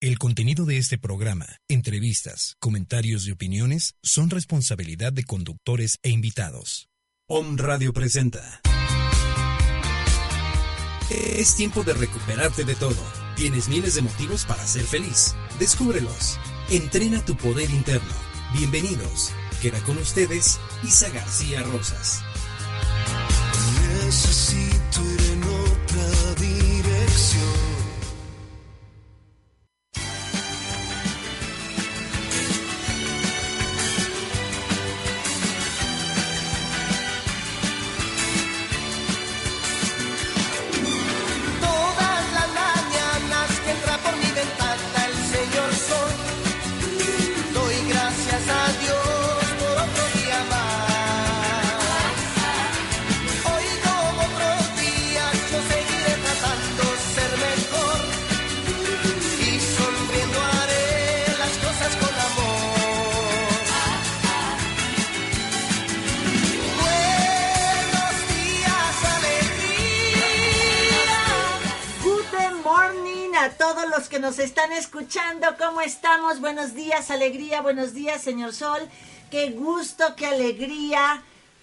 El contenido de este programa, entrevistas, comentarios y opiniones son responsabilidad de conductores e invitados. Om Radio presenta. Es tiempo de recuperarte de todo. Tienes miles de motivos para ser feliz. Descúbrelos. Entrena tu poder interno. Bienvenidos. Queda con ustedes Isa García Rosas. Necesito todos los que nos están escuchando. ¿Cómo estamos? Buenos días, alegría. Buenos días, señor Sol. Qué gusto, qué alegría.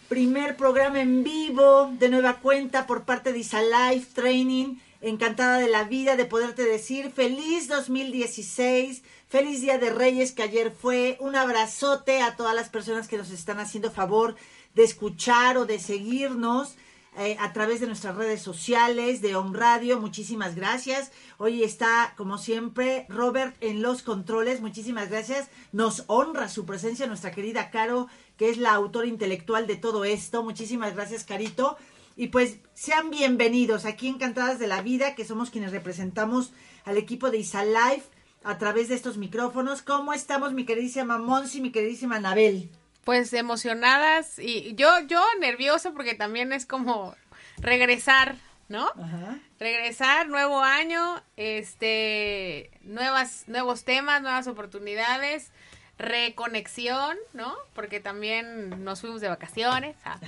Primer programa en vivo de nueva cuenta por parte de Isa Life Training. Encantada de la vida de poderte decir feliz 2016, feliz Día de Reyes que ayer fue. Un abrazote a todas las personas que nos están haciendo favor de escuchar o de seguirnos eh, a través de nuestras redes sociales de On Radio. Muchísimas gracias. Hoy está, como siempre, Robert en los controles. Muchísimas gracias. Nos honra su presencia nuestra querida Caro, que es la autora intelectual de todo esto. Muchísimas gracias, Carito. Y pues sean bienvenidos aquí Encantadas de la Vida, que somos quienes representamos al equipo de Isa Life a través de estos micrófonos. ¿Cómo estamos, mi queridísima Monsi, mi queridísima Anabel? Pues emocionadas y yo, yo nerviosa porque también es como regresar, ¿no? Ajá. Regresar, nuevo año, este, nuevas, nuevos temas, nuevas oportunidades, reconexión, ¿no? Porque también nos fuimos de vacaciones, ah,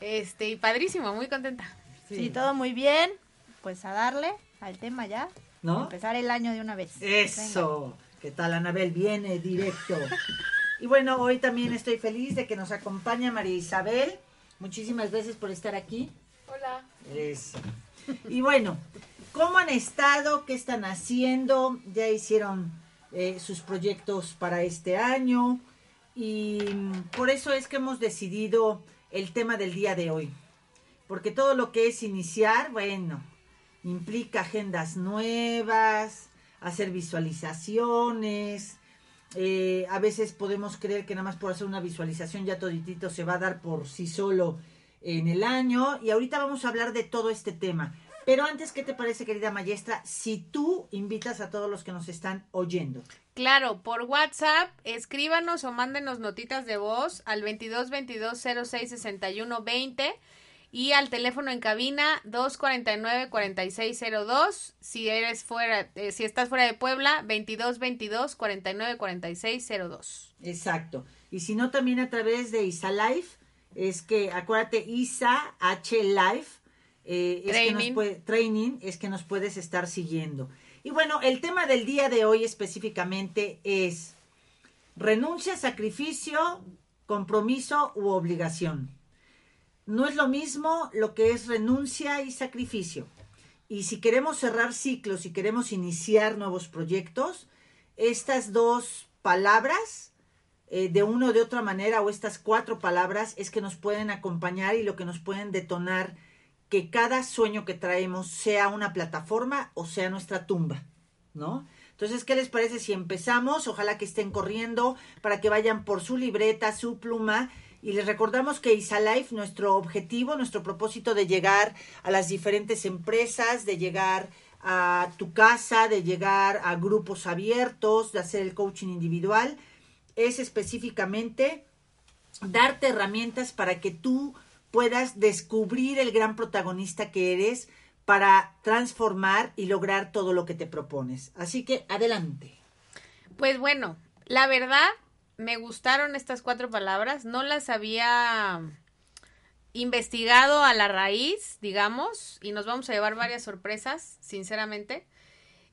este, y padrísimo, muy contenta. Sí. todo muy bien. Pues a darle al tema ya. ¿No? Empezar el año de una vez. Eso. ¿Qué tal, Anabel? Viene directo. Y bueno, hoy también estoy feliz de que nos acompaña María Isabel. Muchísimas gracias por estar aquí. Hola. Eso. Y bueno, ¿cómo han estado? ¿Qué están haciendo? ¿Ya hicieron eh, sus proyectos para este año? Y por eso es que hemos decidido el tema del día de hoy. Porque todo lo que es iniciar, bueno, implica agendas nuevas, hacer visualizaciones. Eh, a veces podemos creer que nada más por hacer una visualización ya toditito se va a dar por sí solo en el año. Y ahorita vamos a hablar de todo este tema. Pero antes, ¿qué te parece, querida maestra, si tú invitas a todos los que nos están oyendo? Claro, por WhatsApp, escríbanos o mándenos notitas de voz al 22 22 06 61 20 y al teléfono en cabina 249 4602 si eres fuera eh, si estás fuera de Puebla 22 22 49 46 02. Exacto. Y si no, también a través de Isa Life, es que acuérdate, Isa H Life, eh, es que nos puede- training, es que nos puedes estar siguiendo. Y bueno, el tema del día de hoy específicamente es renuncia, sacrificio, compromiso u obligación. No es lo mismo lo que es renuncia y sacrificio. Y si queremos cerrar ciclos, si queremos iniciar nuevos proyectos, estas dos palabras, eh, de una o de otra manera, o estas cuatro palabras, es que nos pueden acompañar y lo que nos pueden detonar que cada sueño que traemos sea una plataforma o sea nuestra tumba, ¿no? Entonces, ¿qué les parece si empezamos? Ojalá que estén corriendo para que vayan por su libreta, su pluma. Y les recordamos que Isalife, nuestro objetivo, nuestro propósito de llegar a las diferentes empresas, de llegar a tu casa, de llegar a grupos abiertos, de hacer el coaching individual, es específicamente darte herramientas para que tú puedas descubrir el gran protagonista que eres para transformar y lograr todo lo que te propones. Así que adelante. Pues bueno, la verdad, me gustaron estas cuatro palabras. No las había investigado a la raíz, digamos, y nos vamos a llevar varias sorpresas, sinceramente.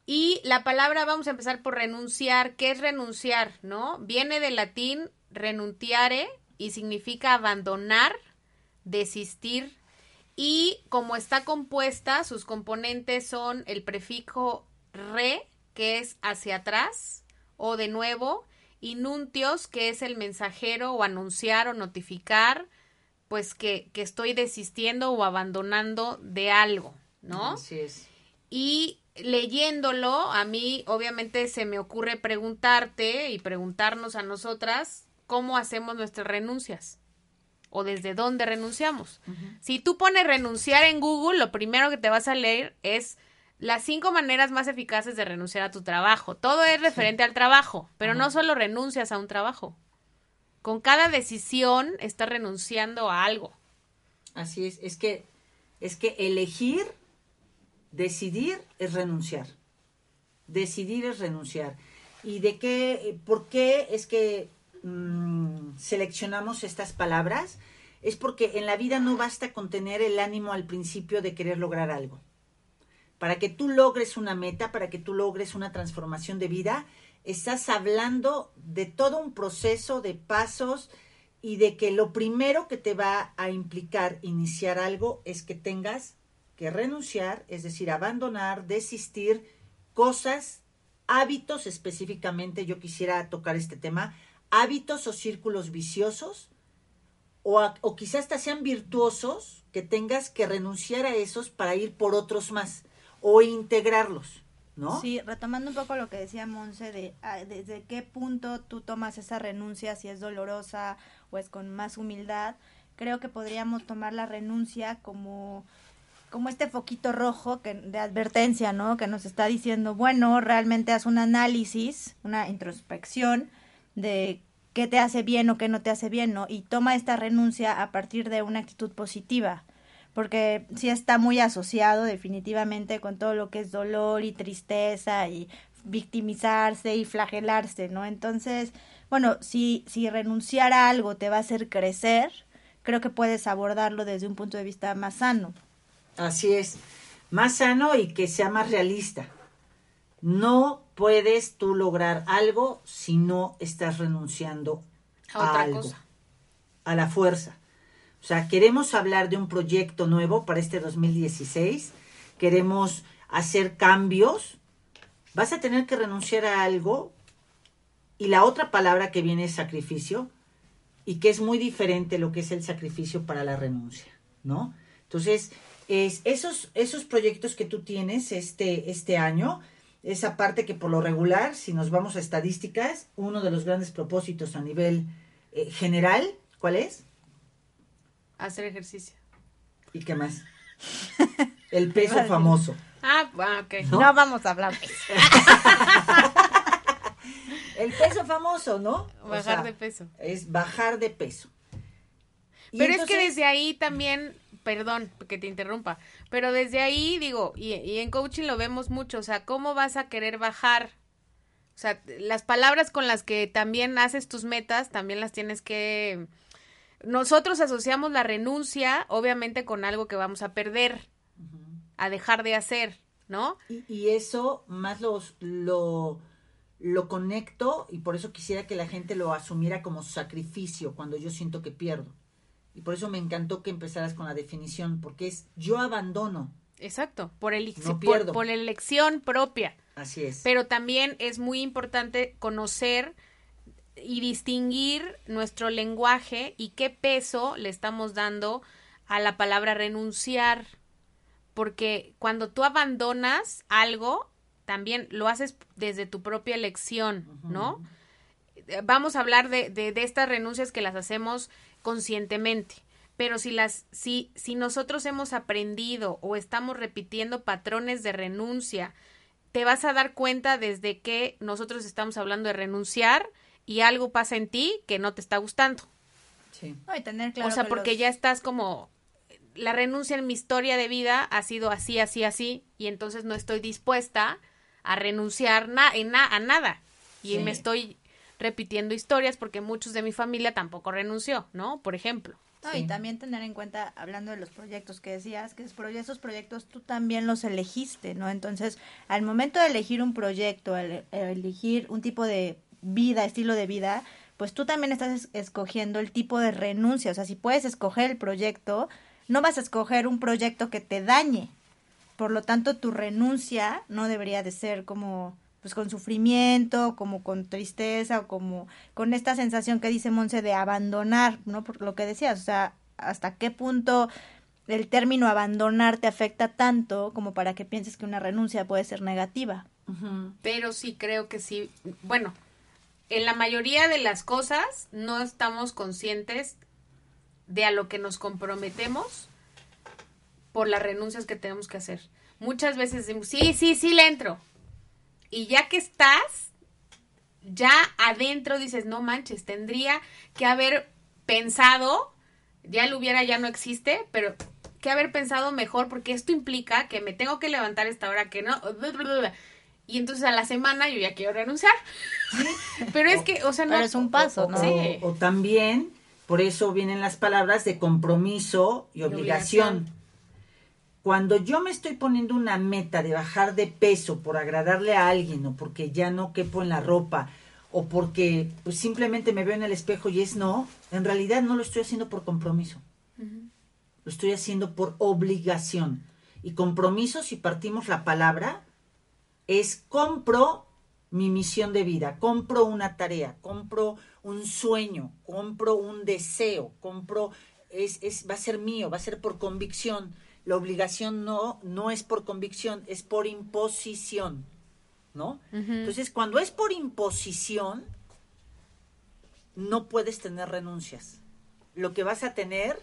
Y la palabra, vamos a empezar por renunciar. ¿Qué es renunciar? ¿No? Viene del latín renunciare y significa abandonar, desistir. Y como está compuesta, sus componentes son el prefijo re, que es hacia atrás, o de nuevo, y nuntios, que es el mensajero o anunciar o notificar, pues que, que estoy desistiendo o abandonando de algo, ¿no? Así es. Y leyéndolo, a mí obviamente se me ocurre preguntarte y preguntarnos a nosotras cómo hacemos nuestras renuncias o desde dónde renunciamos. Si tú pones renunciar en Google, lo primero que te vas a leer es las cinco maneras más eficaces de renunciar a tu trabajo. Todo es referente al trabajo, pero no solo renuncias a un trabajo. Con cada decisión estás renunciando a algo. Así es, es que es que elegir, decidir es renunciar. Decidir es renunciar. ¿Y de qué, por qué es que mm, seleccionamos estas palabras? Es porque en la vida no basta con tener el ánimo al principio de querer lograr algo. Para que tú logres una meta, para que tú logres una transformación de vida, estás hablando de todo un proceso de pasos y de que lo primero que te va a implicar iniciar algo es que tengas que renunciar, es decir, abandonar, desistir, cosas, hábitos específicamente, yo quisiera tocar este tema, hábitos o círculos viciosos, o, o quizás hasta sean virtuosos, que tengas que renunciar a esos para ir por otros más, o integrarlos, ¿no? Sí, retomando un poco lo que decía Monse, de ah, desde qué punto tú tomas esa renuncia, si es dolorosa o es con más humildad, creo que podríamos tomar la renuncia como como este foquito rojo que, de advertencia, ¿no? Que nos está diciendo, bueno, realmente haz un análisis, una introspección de qué te hace bien o qué no te hace bien, ¿no? Y toma esta renuncia a partir de una actitud positiva, porque sí está muy asociado definitivamente con todo lo que es dolor y tristeza y victimizarse y flagelarse, ¿no? Entonces, bueno, si, si renunciar a algo te va a hacer crecer, creo que puedes abordarlo desde un punto de vista más sano. Así es, más sano y que sea más realista. No puedes tú lograr algo si no estás renunciando A a, otra algo, cosa. a la fuerza. O sea, queremos hablar de un proyecto nuevo para este 2016, queremos hacer cambios, vas a tener que renunciar a algo y la otra palabra que viene es sacrificio y que es muy diferente lo que es el sacrificio para la renuncia, ¿no? Entonces, es esos, esos proyectos que tú tienes este, este año, esa parte que por lo regular, si nos vamos a estadísticas, uno de los grandes propósitos a nivel eh, general, ¿cuál es? Hacer ejercicio. ¿Y qué más? El peso famoso. Ah, ah, ok. ¿No? No, vamos a hablar de eso. El peso famoso, ¿no? O Bajar sea, de peso. Es bajar de peso. Y Pero es que entonces- desde ahí también, perdón que te interrumpa, pero desde ahí digo, y, y en coaching lo vemos mucho, o sea, ¿cómo vas a querer bajar? O sea, las palabras con las que también haces tus metas, también las tienes que... Nosotros asociamos la renuncia, obviamente, con algo que vamos a perder, a dejar de hacer, ¿no? Y, y eso más los, lo, lo conecto y por eso quisiera que la gente lo asumiera como sacrificio cuando yo siento que pierdo. Y por eso me encantó que empezaras con la definición, porque es yo abandono. Exacto, por, el, No por, por elección propia. Así es. Pero también es muy importante conocer y distinguir nuestro lenguaje y qué peso le estamos dando a la palabra renunciar. Porque cuando tú abandonas algo, también lo haces desde tu propia elección, ¿no? Eh, Vamos a hablar de, de, de estas renuncias que las hacemos conscientemente. pero si las si si nosotros hemos aprendido o estamos repitiendo patrones de renuncia, te vas a dar cuenta desde que nosotros estamos hablando de renunciar y algo pasa en ti que no te está gustando. Sí. No, y tener claro o sea, que porque los- ya estás como la renuncia en mi historia de vida ha sido así, así, así y entonces no estoy dispuesta a renunciar na en na- a nada y Sí. me estoy repitiendo historias porque muchos de mi familia tampoco renunció, ¿no? Por ejemplo. No, Sí. y también tener en cuenta, hablando de los proyectos que decías, que esos proyectos tú también los elegiste, ¿no? Entonces, al momento de elegir un proyecto, al al elegir un tipo de vida, estilo de vida, pues tú también estás es- escogiendo el tipo de renuncia. O sea, si puedes escoger el proyecto, no vas a escoger un proyecto que te dañe. Por lo tanto, tu renuncia no debería de ser como pues con sufrimiento, como con tristeza o como con esta sensación que dice Monse de abandonar, ¿no? Por lo que decías, o sea, hasta qué punto el término abandonar te afecta tanto como para que pienses que una renuncia puede ser negativa. Pero sí creo que sí, bueno, en la mayoría de las cosas no estamos conscientes de a lo que nos comprometemos por las renuncias que tenemos que hacer. Muchas veces decimos, sí, sí, sí, le entro. Y ya que estás, ya adentro dices, no manches, tendría que haber pensado, ya lo hubiera, ya no existe, pero que haber pensado mejor porque esto implica que me tengo que levantar esta hora que no. Y entonces a la semana yo ya quiero renunciar. Pero es que, o sea, no. Pero es un paso, ¿no? Sí. O, también, por eso vienen las palabras de compromiso y obligación. obligación. Cuando yo me estoy poniendo una meta de bajar de peso por agradarle a alguien o porque ya no quepo en la ropa o porque pues, simplemente me veo en el espejo y es no, en realidad no lo estoy haciendo por compromiso. Lo estoy haciendo por obligación. Y compromiso, si partimos la palabra, es compro mi misión de vida, compro una tarea, compro un sueño, compro un deseo, compro, es, es, va a ser mío, va a ser por convicción. La obligación no, no es por convicción, es por imposición, ¿no? Entonces, cuando es por imposición, no puedes tener renuncias. Lo que vas a tener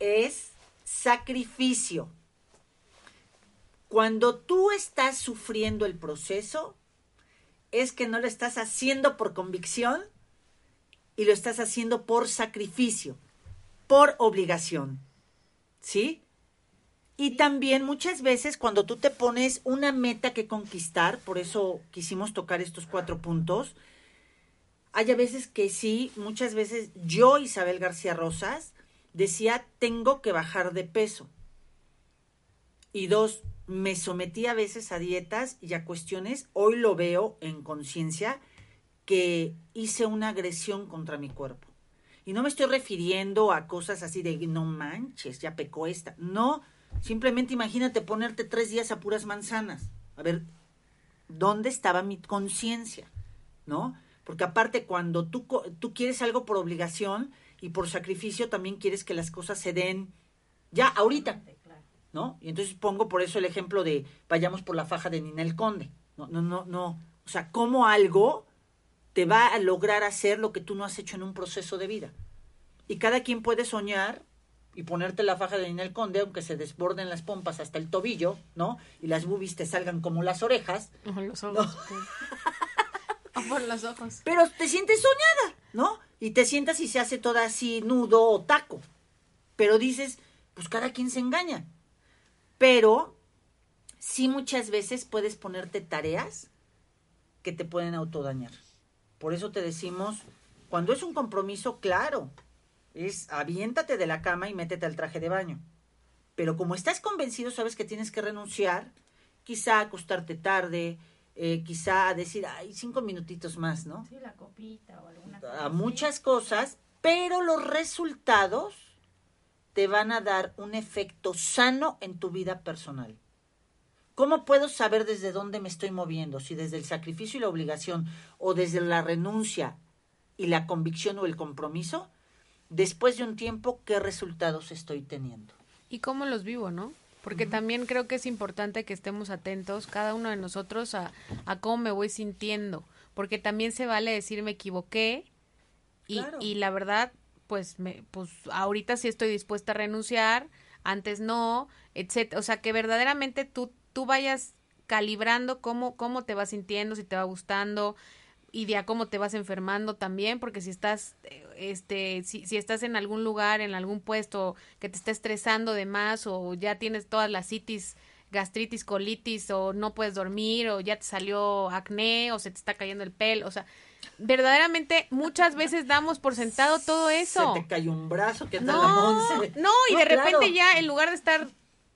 es sacrificio. Cuando tú estás sufriendo el proceso, es que no lo estás haciendo por convicción y lo estás haciendo por sacrificio, por obligación. ¿Sí? Y también muchas veces cuando tú te pones una meta que conquistar, por eso quisimos tocar estos cuatro puntos, hay a veces que sí, muchas veces yo, Isabel García Rosas, decía, tengo que bajar de peso. Y dos, me sometí a veces a dietas y a cuestiones, hoy lo veo en conciencia, que hice una agresión contra mi cuerpo. Y no me estoy refiriendo a cosas así de, no manches, ya pecó esta. No, simplemente imagínate ponerte tres días a puras manzanas. A ver, ¿dónde estaba mi conciencia? ¿No? Porque aparte, cuando tú, tú quieres algo por obligación y por sacrificio, también quieres que las cosas se den ya, ahorita. ¿No? Y entonces pongo por eso el ejemplo de vayamos por la faja de Ninel Conde. No, no, no, no. O sea, cómo algo te va a lograr hacer lo que tú no has hecho en un proceso de vida. Y cada quien puede soñar y ponerte la faja de Ninel Conde, aunque se desborden las pompas hasta el tobillo, ¿no? Y las boobies te salgan como las orejas, Ojo, los ojos. O por los ojos. pero te sientes soñada, ¿no? Y te sientas y se hace toda así nudo o taco. Pero dices, pues cada quien se engaña. Pero sí muchas veces puedes ponerte tareas que te pueden autodañar. Por eso te decimos, cuando es un compromiso, claro, es aviéntate de la cama y métete al traje de baño. Pero como estás convencido, sabes que tienes que renunciar, quizá acostarte tarde, eh, quizá decir, ay, cinco minutitos más, ¿no? Sí, la copita o alguna a muchas cosas, pero los resultados te van a dar un efecto sano en tu vida personal. ¿Cómo puedo saber desde dónde me estoy moviendo? Si desde el sacrificio y la obligación o desde la renuncia y la convicción o el compromiso, después de un tiempo, ¿qué resultados estoy teniendo? y cómo los vivo, ¿no? Porque también creo que es importante que estemos atentos, cada uno de nosotros, a, a cómo me voy sintiendo. Porque también se vale decir me equivoqué y, Claro. y la verdad, pues, me, pues ahorita sí estoy dispuesta a renunciar, antes no, etcétera. O sea, que verdaderamente tú, tú vayas calibrando cómo, cómo te vas sintiendo, si te va gustando y de a cómo te vas enfermando también, porque si estás, eh, este, si, si estás en algún lugar, en algún puesto que te está estresando de más o ya tienes todas las citis gastritis, colitis o no puedes dormir o ya te salió acné o se te está cayendo el pelo, o sea, verdaderamente muchas veces damos por sentado todo eso. Se te cayó un brazo, ¿qué tal la No, Monse? no, y No, de claro. repente ya en lugar de estar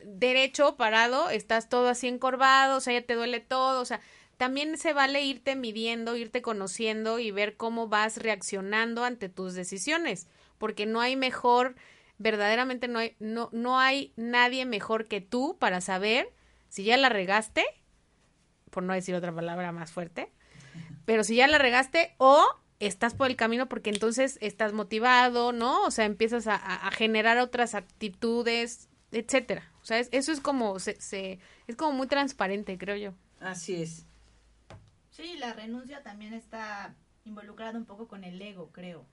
derecho, parado, estás todo así encorvado, o sea, ya te duele todo, o sea, también se vale irte midiendo, irte conociendo y ver cómo vas reaccionando ante tus decisiones, porque no hay mejor, verdaderamente no hay, no, no hay nadie mejor que tú para saber si ya la regaste, por no decir otra palabra más fuerte, pero si ya la regaste o estás por el camino porque entonces estás motivado, ¿no? O sea, empiezas a, generar otras actitudes, etcétera. O sea, es- eso es como se, se es como muy transparente, creo yo. Así es. Sí, la renuncia también está involucrada un poco con el ego, creo,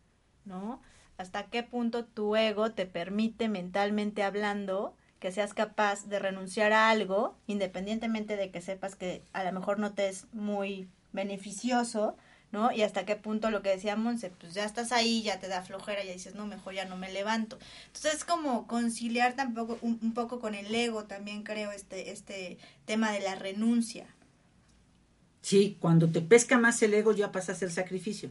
¿no? Hasta qué punto tu ego te permite mentalmente hablando que seas capaz de renunciar a algo, independientemente de que sepas que a lo mejor no te es muy beneficioso, ¿no? Y hasta qué punto lo que decía Monse, pues ya estás ahí, ya te da flojera, ya dices, no, mejor ya no me levanto. Entonces es como conciliar tampoco un, un poco con el ego también creo este este tema de la renuncia. Sí, cuando te pesca más el ego ya pasa a ser sacrificio.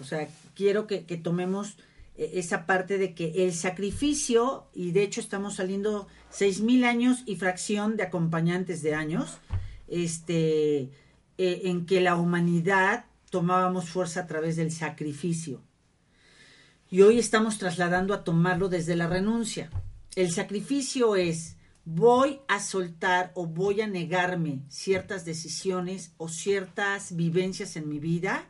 O sea, quiero que, que tomemos eh, esa parte de que el sacrificio, y de hecho estamos saliendo seis mil años y fracción de acompañantes de años, este, eh, en que la humanidad tomábamos fuerza a través del sacrificio. Y hoy estamos trasladando a tomarlo desde la renuncia. El sacrificio es voy a soltar o voy a negarme ciertas decisiones o ciertas vivencias en mi vida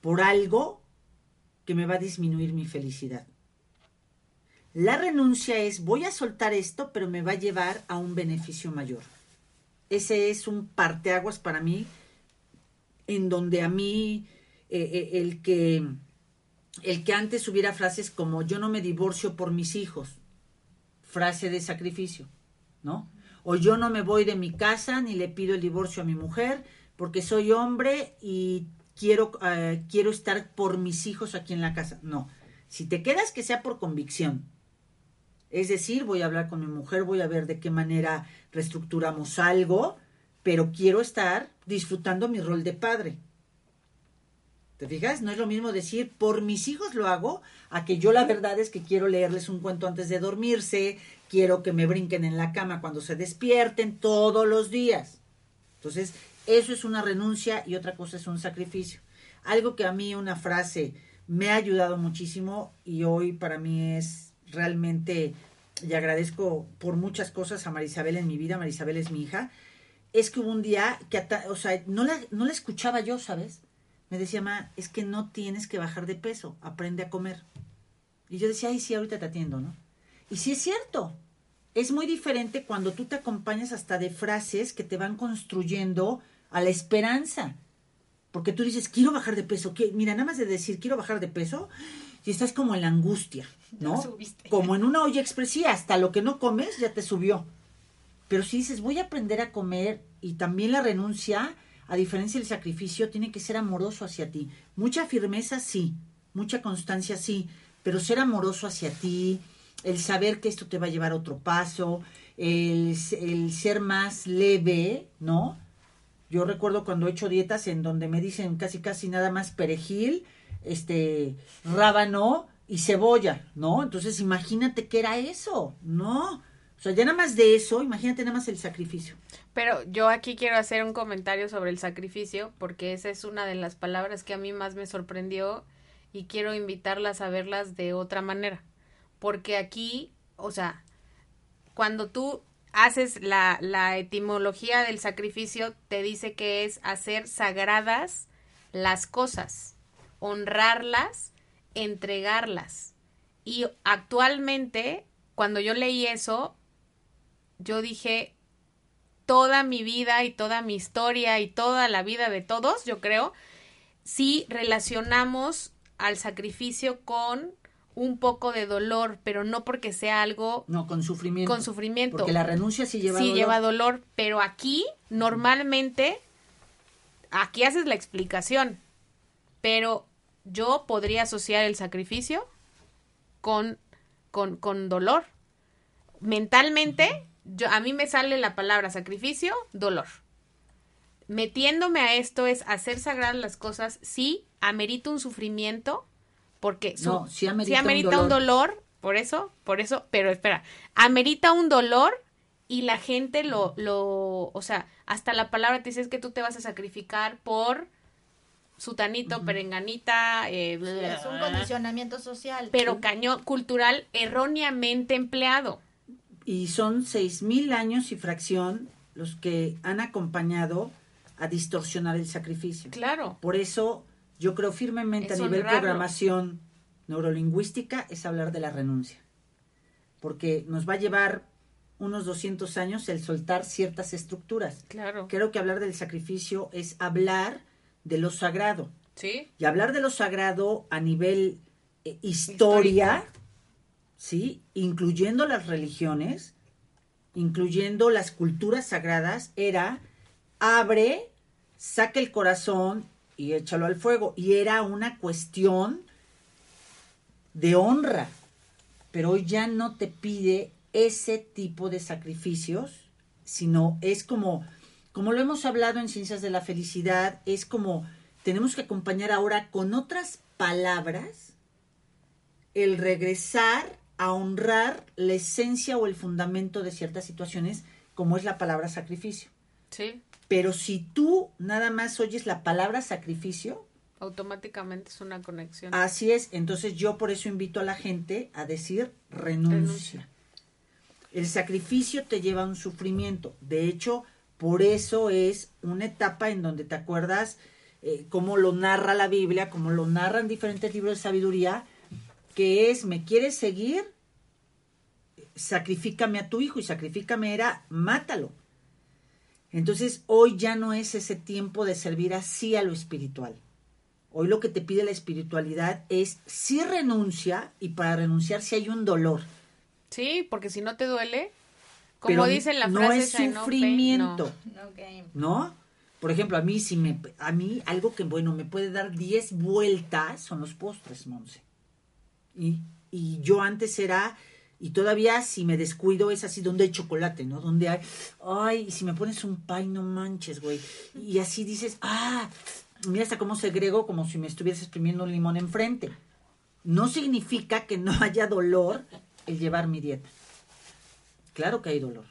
por algo que me va a disminuir mi felicidad. La renuncia es voy a soltar esto, pero me va a llevar a un beneficio mayor. Ese es un parteaguas para mí, en donde a mí eh, eh, el que el que antes hubiera frases como yo no me divorcio por mis hijos, frase de sacrificio, ¿no? O yo no me voy de mi casa ni le pido el divorcio a mi mujer porque soy hombre y quiero, eh, quiero estar por mis hijos aquí en la casa. No, si te quedas que sea por convicción. Es decir, voy a hablar con mi mujer, voy a ver de qué manera reestructuramos algo, pero quiero estar disfrutando mi rol de padre. ¿Te fijas? No es lo mismo decir, por mis hijos lo hago, a que yo la verdad es que quiero leerles un cuento antes de dormirse, quiero que me brinquen en la cama cuando se despierten todos los días. Entonces, eso es una renuncia y otra cosa es un sacrificio. Algo que a mí una frase me ha ayudado muchísimo y hoy para mí es realmente, y agradezco por muchas cosas a Marisabel en mi vida, Marisabel es mi hija, es que hubo un día que, o sea, no la, no la escuchaba yo, ¿sabes? Me decía, ma, es que no tienes que bajar de peso, aprende a comer. Y yo decía, ay, sí, ahorita te atiendo, ¿no? Y sí es cierto. Es muy diferente cuando tú te acompañas hasta de frases que te van construyendo a la esperanza. Porque tú dices, quiero bajar de peso. Mira, nada más de decir, quiero bajar de peso, y estás como en la angustia, ¿no? subiste. Como en una olla expresiva, hasta lo que no comes ya te subió. Pero si dices, voy a aprender a comer y también la renuncia, a diferencia del sacrificio, tiene que ser amoroso hacia ti. Mucha firmeza, sí. Mucha constancia, sí. Pero ser amoroso hacia ti, el saber que esto te va a llevar a otro paso, el, el ser más leve, ¿no? Yo recuerdo cuando he hecho dietas en donde me dicen casi casi nada más perejil, este, rábano y cebolla, ¿no? Entonces imagínate qué era eso, ¿no? O sea, ya nada más de eso, imagínate nada más el sacrificio. Pero yo aquí quiero hacer un comentario sobre el sacrificio, porque esa es una de las palabras que a mí más me sorprendió y quiero invitarlas a verlas de otra manera. Porque aquí, o sea, cuando tú haces la, la etimología del sacrificio, te dice que es hacer sagradas las cosas, honrarlas, entregarlas. Y actualmente, cuando yo leí eso, yo dije, toda mi vida y toda mi historia y toda la vida de todos, yo creo, si relacionamos al sacrificio con un poco de dolor, pero no porque sea algo No, con sufrimiento. con sufrimiento. Porque la renuncia sí lleva sí dolor. lleva dolor, pero aquí normalmente aquí haces la explicación, pero yo podría asociar el sacrificio con con, con dolor. Mentalmente, yo a mí me sale la palabra sacrificio, dolor. Metiéndome a esto es hacer sagradas las cosas, sí, amerita un sufrimiento, porque su- No, sí amerita un amerita un dolor, por eso, por eso, pero espera, amerita un dolor y la gente lo, lo, o sea, hasta la palabra te dice es que tú te vas a sacrificar por sutanito, perenganita, eh, Es un condicionamiento social. pero cañón cultural erróneamente empleado. Y son seis mil años y fracción los que han acompañado a distorsionar el sacrificio. Claro. Por eso yo creo firmemente Es a nivel honrarlo. programación neurolingüística es hablar de la renuncia. Porque nos va a llevar unos 200 años el soltar ciertas estructuras. Claro. Creo que hablar del sacrificio es hablar de lo sagrado. Sí. Y hablar de lo sagrado a nivel eh, historia, ¿sí? Incluyendo las religiones, incluyendo las culturas sagradas, era abre, saca el corazón y échalo al fuego. Y era una cuestión de honra. Pero hoy ya no te pide ese tipo de sacrificios, sino es como, como lo hemos hablado en Ciencias de la Felicidad, es como tenemos que acompañar ahora con otras palabras el regresar a honrar la esencia o el fundamento de ciertas situaciones, como es la palabra sacrificio. Sí. Pero si tú nada más oyes la palabra sacrificio, Automáticamente es una conexión. Así es, entonces yo por eso invito a la gente a decir renuncia. Renuncia. El sacrificio te lleva a un sufrimiento. De hecho, por eso es una etapa en donde te acuerdas eh, cómo lo narra la Biblia, cómo lo narran diferentes libros de sabiduría, que es, ¿me quieres seguir? Sacrifícame a tu hijo y sacrifícame era, mátalo. Entonces, hoy ya no es ese tiempo de servir así a lo espiritual. Hoy lo que te pide la espiritualidad es si renuncia y para renunciar si hay un dolor. Sí, porque si no te duele, como Pero la no es esa, no pain, sufrimiento. ¿no? Por ejemplo, a mí si me a mí algo que bueno me puede dar 10 vueltas son los postres, Monse. Y, y yo antes era y todavía si me descuido es así donde hay chocolate, ¿no? Donde hay ay, y si me pones un pay no manches, güey. Y así dices, "Ah, mira hasta cómo segrego como si me estuvieras exprimiendo un limón enfrente." No significa que no haya dolor el llevar mi dieta. Claro que hay dolor.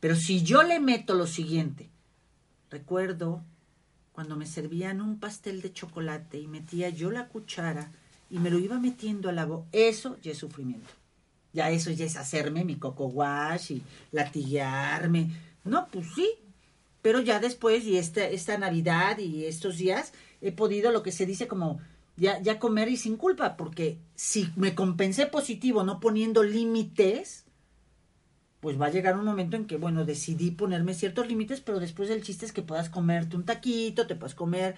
Pero si yo le meto lo siguiente, Recuerdo cuando me servían un pastel de chocolate y metía yo la cuchara y me lo iba metiendo a la boca. Eso ya es sufrimiento. Ya eso ya es hacerme mi coco wash y latiguearme. No, pues sí. Pero ya después y esta, esta Navidad y estos días he podido lo que se dice como ya, ya comer y sin culpa, porque si me compensé positivo no poniendo límites, pues va a llegar un momento en que, bueno, decidí ponerme ciertos límites, pero después el chiste es que puedas comerte un taquito, te puedes comer,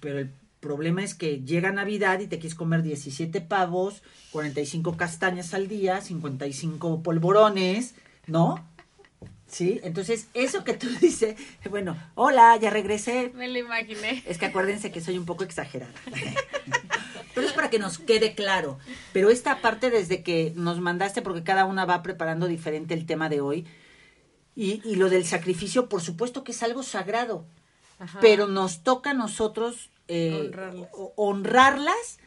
pero el problema es que llega Navidad y te quieres comer 17 pavos, 45 castañas al día, 55 polvorones, ¿no? Sí, entonces eso que tú dices, bueno, hola, ya regresé, Me lo imaginé. es que acuérdense que soy un poco exagerada. Pero es para que nos quede claro. Pero esta parte desde que nos mandaste, porque cada una va preparando diferente el tema de hoy, y, y lo del sacrificio, por supuesto que es algo sagrado, Ajá. pero nos toca a nosotros eh, Honrarlas. ho- honrarlas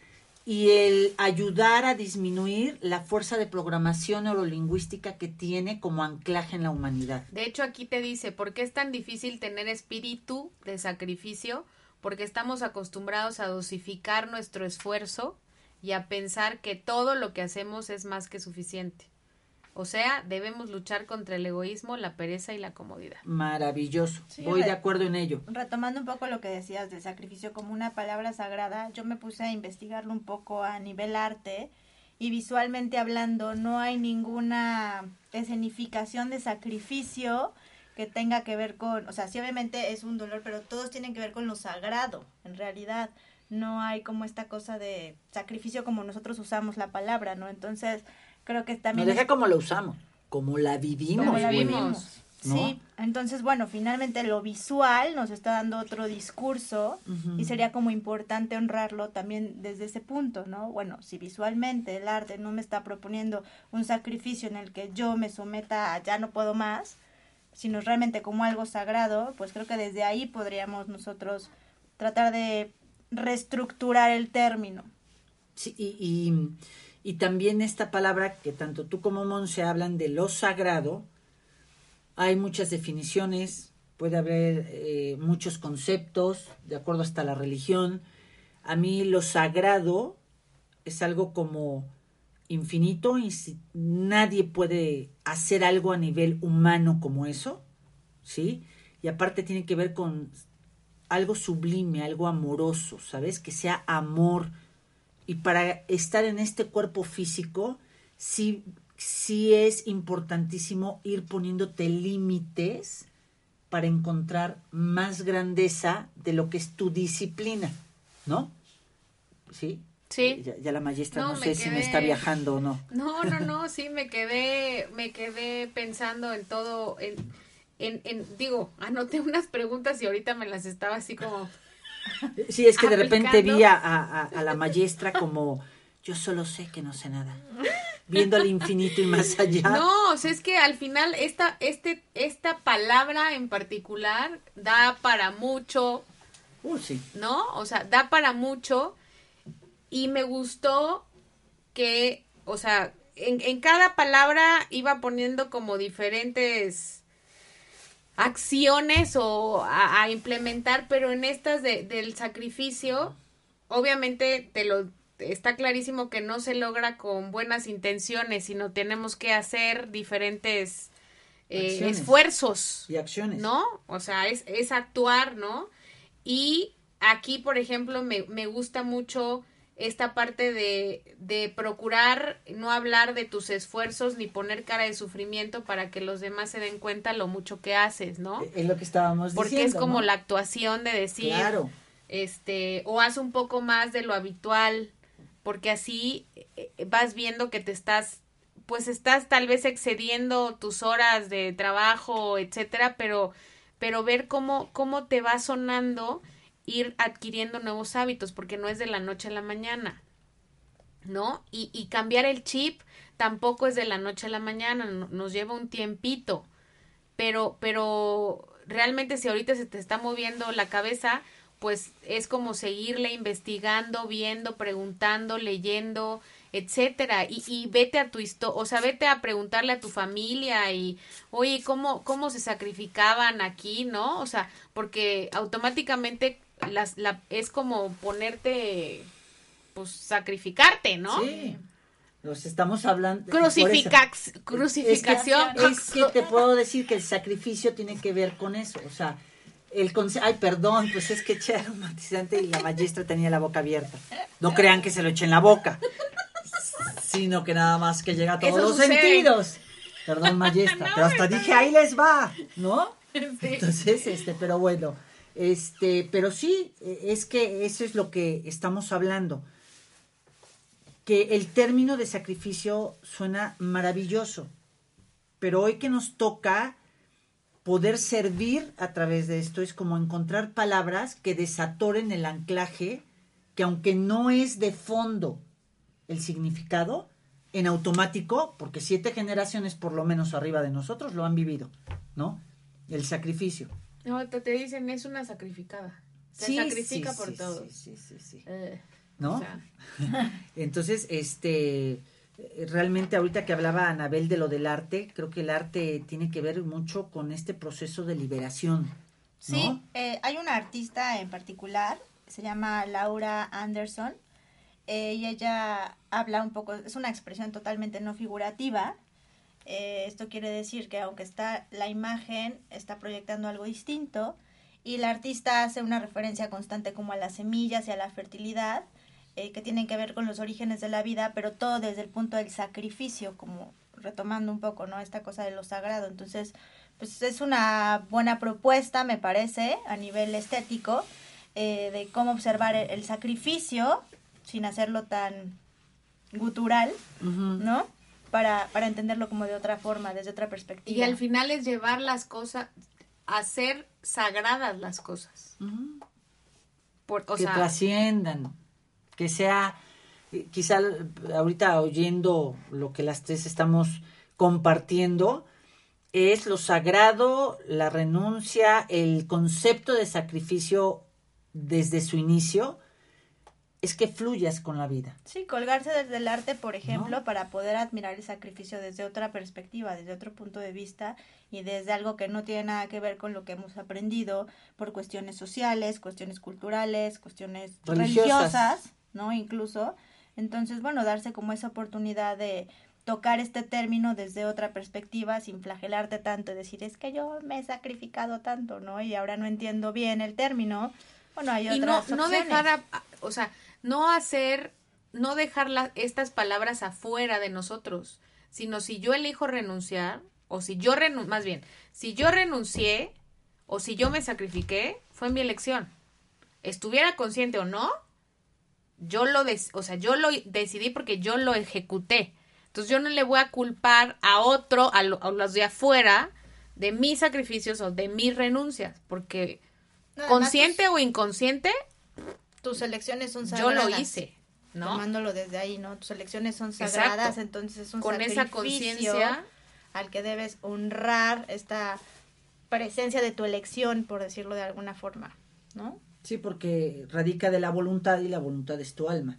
y el ayudar a disminuir la fuerza de programación neurolingüística que tiene como anclaje en la humanidad. De hecho, aquí te dice, ¿por qué es tan difícil tener espíritu de sacrificio? Porque estamos acostumbrados a dosificar nuestro esfuerzo y a pensar que todo lo que hacemos es más que suficiente. O sea, debemos luchar contra el egoísmo, la pereza y la comodidad. Maravilloso. Sí, Voy de acuerdo en ello. Retomando un poco lo que decías del sacrificio como una palabra sagrada, yo me puse a investigarlo un poco a nivel arte y visualmente hablando no hay ninguna escenificación de sacrificio que tenga que ver con, o sea, sí obviamente es un dolor, pero todos tienen que ver con lo sagrado, en realidad. no hay como esta cosa de sacrificio como nosotros usamos la palabra, ¿no? Entonces, creo que No también... deja es- como lo usamos, como la vivimos. como la güey. vivimos. ¿no? Sí, entonces bueno, finalmente lo visual nos está dando otro discurso y sería como importante honrarlo también desde ese punto, ¿no? Bueno, si visualmente el arte no me está proponiendo un sacrificio en el que yo me someta a ya no puedo más, sino realmente como algo sagrado, pues creo que desde ahí podríamos nosotros tratar de reestructurar el término. Sí, y, y- también esta palabra que tanto tú como Monse hablan de lo sagrado, hay muchas definiciones, puede haber eh, muchos conceptos, de acuerdo hasta la religión. A mí lo sagrado es algo como infinito y si nadie puede hacer algo a nivel humano como eso, ¿sí? Y aparte tiene que ver con algo sublime, algo amoroso, ¿sabes? Que sea amor. Y para estar en este cuerpo físico, sí, sí es importantísimo ir poniéndote límites para encontrar más grandeza de lo que es tu disciplina, ¿no? ¿Sí? Sí. Ya, ya la maestra No, sé si me está viajando o no. No, no, no, sí, me quedé, me quedé pensando en todo, en, en, en, digo, anoté unas preguntas y ahorita me las estaba así como, Sí, es que de repente vi a, a- a la maestra como, yo solo sé que no sé nada, viendo al infinito y más allá. no, o sea, es que al final esta, este, esta palabra en particular da para mucho, Uh, sí. ¿no? O sea, da para mucho y me gustó que, o sea, en, en cada palabra iba poniendo como diferentes acciones o a, a implementar, pero en estas de, del sacrificio, obviamente te lo está clarísimo que no se logra con buenas intenciones, sino tenemos que hacer diferentes eh, esfuerzos. Y acciones. ¿no? O sea, es, es actuar, ¿no? Y aquí, por ejemplo, me, me gusta mucho esta parte de, de procurar no hablar de tus esfuerzos ni poner cara de sufrimiento para que los demás se den cuenta lo mucho que haces, ¿no? Es lo que estábamos Porque diciendo. es como ¿no? la actuación de decir, Claro. este, o haz un poco más de lo habitual, porque así eh, vas viendo que te estás, pues estás tal vez excediendo tus horas de trabajo, etcétera, pero, pero ver cómo, cómo te va sonando ir adquiriendo nuevos hábitos, porque no es de la noche a la mañana, ¿no? Y, y cambiar el chip tampoco es de la noche a la mañana, no- nos lleva un tiempito, pero, pero realmente si ahorita se te está moviendo la cabeza, pues es como seguirle investigando, viendo, preguntando, leyendo, etcétera, y, y vete a tu historia, o sea, vete a preguntarle a tu familia y, oye, ¿cómo, cómo se sacrificaban aquí, no? O sea, porque automáticamente las, la, es como ponerte, pues, sacrificarte, ¿no? Sí. Nos estamos hablando. Crucificax, crucificación. Es que, es que te puedo decir que el sacrificio tiene que ver con eso. O sea, el conce- Ay, perdón, pues es que eché aromatizante y la maestra tenía la boca abierta. No crean que se lo eché en la boca, sino que nada más que llega a todos los sentidos. Perdón, maestra, No, pero hasta dije, ahí les va, ¿no? Sí. Entonces, este, pero bueno, este, pero sí, eh, es que eso es lo que estamos hablando. Que el término de sacrificio suena maravilloso, pero hoy que nos toca poder servir a través de esto es como encontrar palabras que desatoren el anclaje, que aunque no es de fondo el significado, en automático, porque siete generaciones por lo menos arriba de nosotros lo han vivido, ¿no? El sacrificio. No, te, te dicen, es una sacrificada. Se sacrifica por sí, todos. Sí, sí, sí, sí. Eh, ¿No? o sea, Entonces, este, realmente ahorita que hablaba Anabel de lo del arte, creo que el arte tiene que ver mucho con este proceso de liberación. ¿no? Sí, eh, hay una artista en particular, se llama Laura Anderson, eh, y ella habla un poco, es una expresión totalmente no figurativa. Eh, esto quiere decir que aunque está la imagen, está proyectando algo distinto, y la artista hace una referencia constante como a las semillas y a la fertilidad, eh, que tienen que ver con los orígenes de la vida, pero todo desde el punto del sacrificio, como retomando un poco, ¿no? Esta cosa de lo sagrado. Entonces, pues es una buena propuesta, me parece, a nivel estético. eh, de cómo observar el, el sacrificio sin hacerlo tan gutural, ¿no? Para, para entenderlo como de otra forma, desde otra perspectiva. Y al final es llevar las cosas, hacer sagradas las cosas. Por, o que sea, trasciendan, que sea, quizá ahorita oyendo lo que las tres estamos compartiendo, es lo sagrado, la renuncia, el concepto de sacrificio desde su inicio, es que fluyas con la vida. Sí, colgarse desde el arte, por ejemplo, para poder admirar el sacrificio desde otra perspectiva, desde otro punto de vista y desde algo que no tiene nada que ver con lo que hemos aprendido por cuestiones sociales, cuestiones culturales, cuestiones Religiosas. religiosas, ¿no? Incluso. Entonces, bueno, darse como esa oportunidad de tocar este término desde otra perspectiva sin flagelarte tanto y decir, es que yo me he sacrificado tanto, ¿no? Y ahora no entiendo bien el término. Bueno, hay y no, otras no opciones. dejar, a- a- o sea, no hacer, no dejar la- estas palabras afuera de nosotros, sino si yo elijo renunciar, o si yo renun más bien, si yo renuncié, o si yo me sacrifiqué, fue mi elección. Estuviera consciente o no, yo lo, des- o sea, yo lo decidí porque yo lo ejecuté. Entonces yo no le voy a culpar a otro, a, lo- a los de afuera, de mis sacrificios o de mis renuncias, porque No, además, consciente o inconsciente, tus elecciones son yo sagradas. lo hice, ¿no? Tomándolo desde ahí, ¿no? Tus elecciones son Exacto. sagradas, entonces es un Con esa sacrificio conciencia. al que debes honrar esta presencia de tu elección, por decirlo de alguna forma, ¿no? Sí, porque radica de la voluntad y la voluntad es tu alma.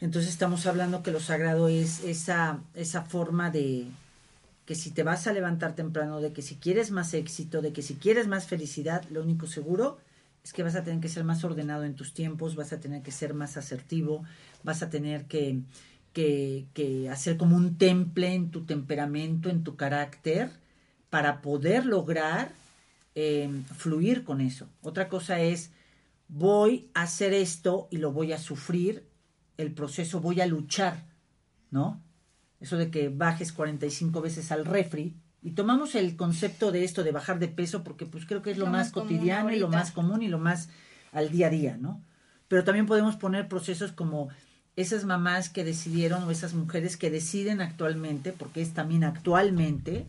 Entonces estamos hablando que lo sagrado es esa, esa forma de que si te vas a levantar temprano, de que si quieres más éxito, de que si quieres más felicidad, lo único seguro es que vas a tener que ser más ordenado en tus tiempos, vas a tener que ser más asertivo, vas a tener que, que, hacer como un temple en tu temperamento, en tu carácter, para poder lograr eh, fluir con eso. Otra cosa es, voy a hacer esto y lo voy a sufrir, el proceso voy a luchar, ¿no? Eso de que bajes 45 veces al refri. Y tomamos el concepto de esto de bajar de peso porque pues creo que es lo, Lo más, cotidiano y lo más común y lo más al día a día, ¿no? Pero también podemos poner procesos como esas mamás que decidieron o esas mujeres que deciden actualmente, porque es también actualmente,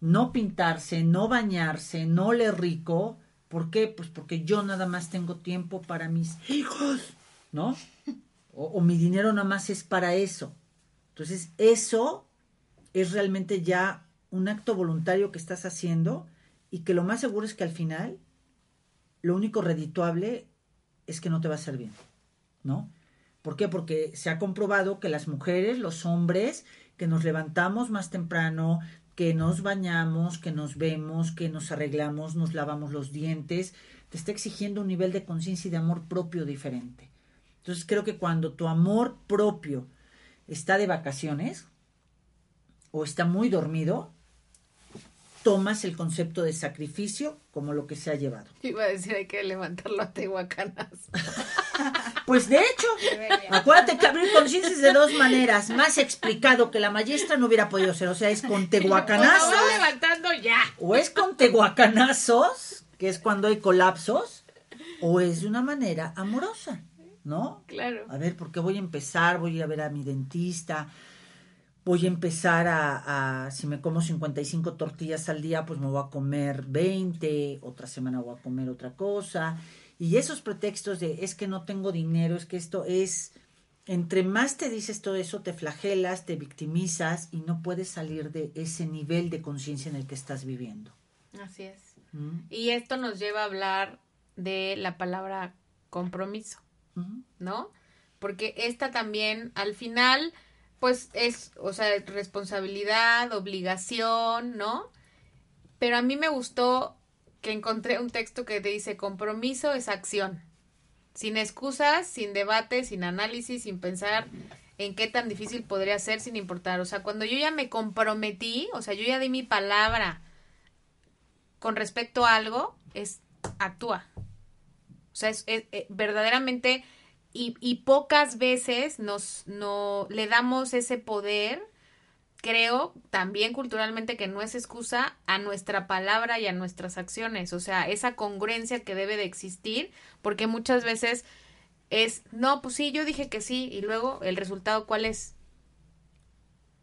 no pintarse, no bañarse, no oler rico. ¿Por qué? Pues porque yo nada más tengo tiempo para mis hijos, ¿no? O, o mi dinero nada más es para eso. Entonces, eso es realmente ya un acto voluntario que estás haciendo y que lo más seguro es que al final lo único redituable es que no te va a hacer bien, ¿no? ¿Por qué? Porque se ha comprobado que las mujeres, los hombres, que nos levantamos más temprano, que nos bañamos, que nos vemos, que nos arreglamos, nos lavamos los dientes, te está exigiendo un nivel de conciencia y de amor propio diferente. Entonces creo que cuando tu amor propio está de vacaciones o está muy dormido, tomas el concepto de sacrificio como lo que se ha llevado. Iba a decir, hay que levantarlo a Tehuacanas. Pues de hecho, acuérdate que abrir conciencia es de dos maneras. Más explicado que la maestra no hubiera podido ser. O sea, es con tehuacanazos levantando ya. o es con tehuacanazos, que es cuando hay colapsos, o es de una manera amorosa, ¿no? Claro. A ver, porque voy a empezar, voy a ir a ver a mi dentista, voy a empezar a, a, si me como 55 tortillas al día, pues me voy a comer 20, otra semana voy a comer otra cosa. Y esos pretextos de es que no tengo dinero, es que esto es, entre más te dices todo eso, te flagelas, te victimizas y no puedes salir de ese nivel de conciencia en el que estás viviendo. Así es. ¿Mm? Y esto nos lleva a hablar de la palabra compromiso, Ujú. ¿no? Porque esta también, al final, pues es, o sea, responsabilidad, obligación, ¿no? Pero a mí me gustó que encontré un texto que te dice compromiso es acción. Sin excusas, sin debate, sin análisis, sin pensar en qué tan difícil podría ser sin importar. O sea, cuando yo ya me comprometí, o sea, yo ya di mi palabra con respecto a algo, es actúa. O sea, es, es- eh, verdaderamente y, y pocas veces nos no le damos ese poder creo también culturalmente que no es excusa a nuestra palabra y a nuestras acciones, o sea, esa congruencia que debe de existir, porque muchas veces es, no, pues sí, yo dije que sí, y luego el resultado, ¿cuál es?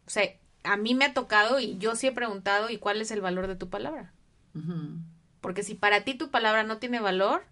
O sea, a mí me ha tocado y yo sí he preguntado, ¿y cuál es el valor de tu palabra? Porque si para ti tu palabra no tiene valor,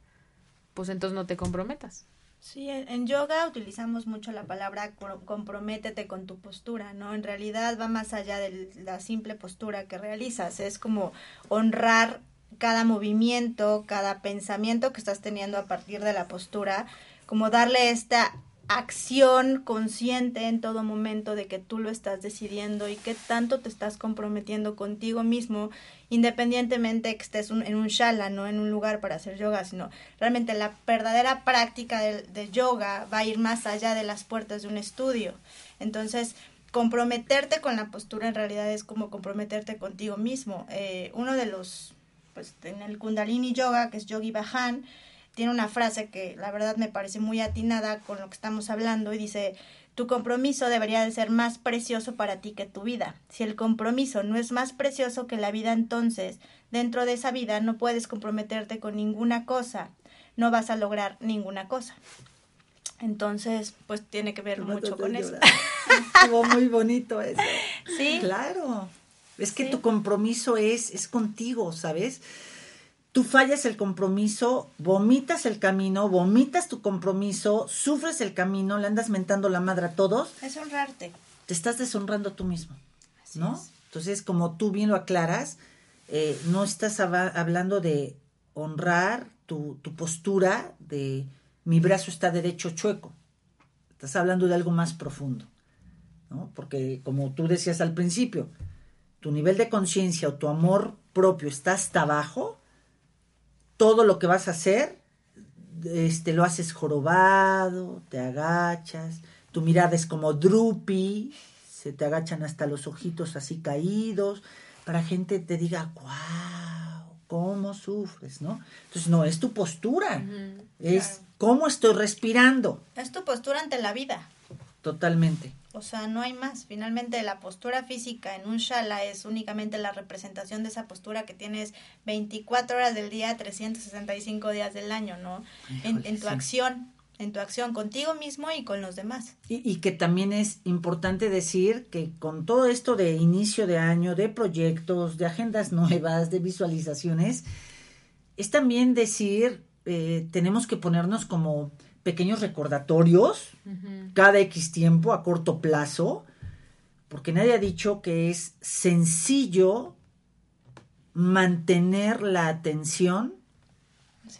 pues entonces no te comprometas. Sí, en, yoga utilizamos mucho la palabra comprométete con tu postura, ¿no? En realidad va más allá de la simple postura que realizas, es como honrar cada movimiento, cada pensamiento que estás teniendo a partir de la postura, como darle esta acción consciente en todo momento de que tú lo estás decidiendo y que tanto te estás comprometiendo contigo mismo, independientemente que estés en un shala, no en un lugar para hacer yoga, sino realmente la verdadera práctica de, de yoga va a ir más allá de las puertas de un estudio. Entonces, comprometerte con la postura en realidad es como comprometerte contigo mismo. Eh, uno de los, pues en el Kundalini Yoga, que es Yogi Bhajan, tiene una frase que la verdad me parece muy atinada con lo que estamos hablando y dice, tu compromiso debería de ser más precioso para ti que tu vida. Si el compromiso no es más precioso que la vida, entonces dentro de esa vida no puedes comprometerte con ninguna cosa, no vas a lograr ninguna cosa. Entonces, pues tiene que ver mucho con eso. Estuvo muy bonito eso. Sí. Claro. Es que Sí. tu compromiso es, es contigo, ¿sabes? Tú fallas el compromiso, vomitas el camino, vomitas tu compromiso, sufres el camino, le andas mentando la madre a todos, Es honrarte. te estás deshonrando tú mismo, ¿no? Entonces, como tú bien lo aclaras, eh, no estás hablando de honrar tu, tu postura de mi brazo está derecho chueco. Estás hablando de algo más profundo, ¿no? Porque como tú decías al principio, tu nivel de conciencia o tu amor propio está hasta abajo, todo lo que vas a hacer, este, lo haces jorobado, te agachas, tu mirada es como droopy, se te agachan hasta los ojitos así caídos, para gente te diga, wow, cómo sufres, ¿no? Entonces, no, es tu postura, es cómo estoy respirando, Es tu postura ante la vida. totalmente. O sea, no hay más. Finalmente, la postura física en un shala es únicamente la representación de esa postura que tienes 24 horas del día, 365 días del año, ¿no? En, en tu sí. acción, en tu acción contigo mismo y con los demás. Y, y que también es importante decir que con todo esto de inicio de año, de proyectos, de agendas nuevas, de visualizaciones, es también decir, eh, tenemos que ponernos como pequeños recordatorios cada X tiempo, a corto plazo, porque nadie ha dicho que es sencillo mantener la atención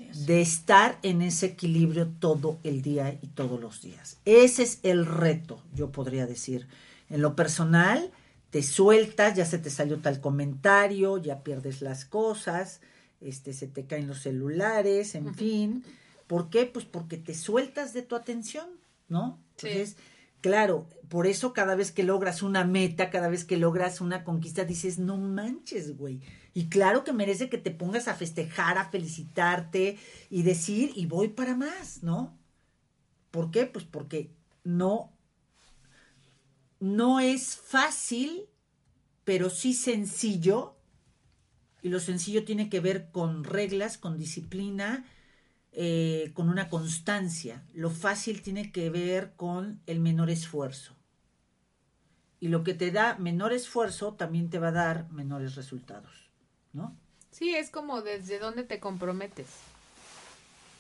es. de estar en ese equilibrio todo el día y todos los días. Ese es el reto, yo podría decir. En lo personal, te sueltas, ya se te salió tal comentario, ya pierdes las cosas, este, se te caen los celulares, en fin. ¿Por qué? Pues porque te sueltas de tu atención, ¿no? Sí. Entonces, claro, por eso cada vez que logras una meta, cada vez que logras una conquista, dices, no manches, güey. Y claro que merece que te pongas a festejar, a felicitarte y decir, y voy para más, ¿no? ¿Por qué? Pues porque no, no es fácil, pero sí sencillo. Y lo sencillo tiene que ver con reglas, con disciplina, eh, con una constancia. Lo fácil tiene que ver con el menor esfuerzo. Y lo que te da menor esfuerzo también te va a dar menores resultados, ¿no? Sí, es como desde dónde te comprometes.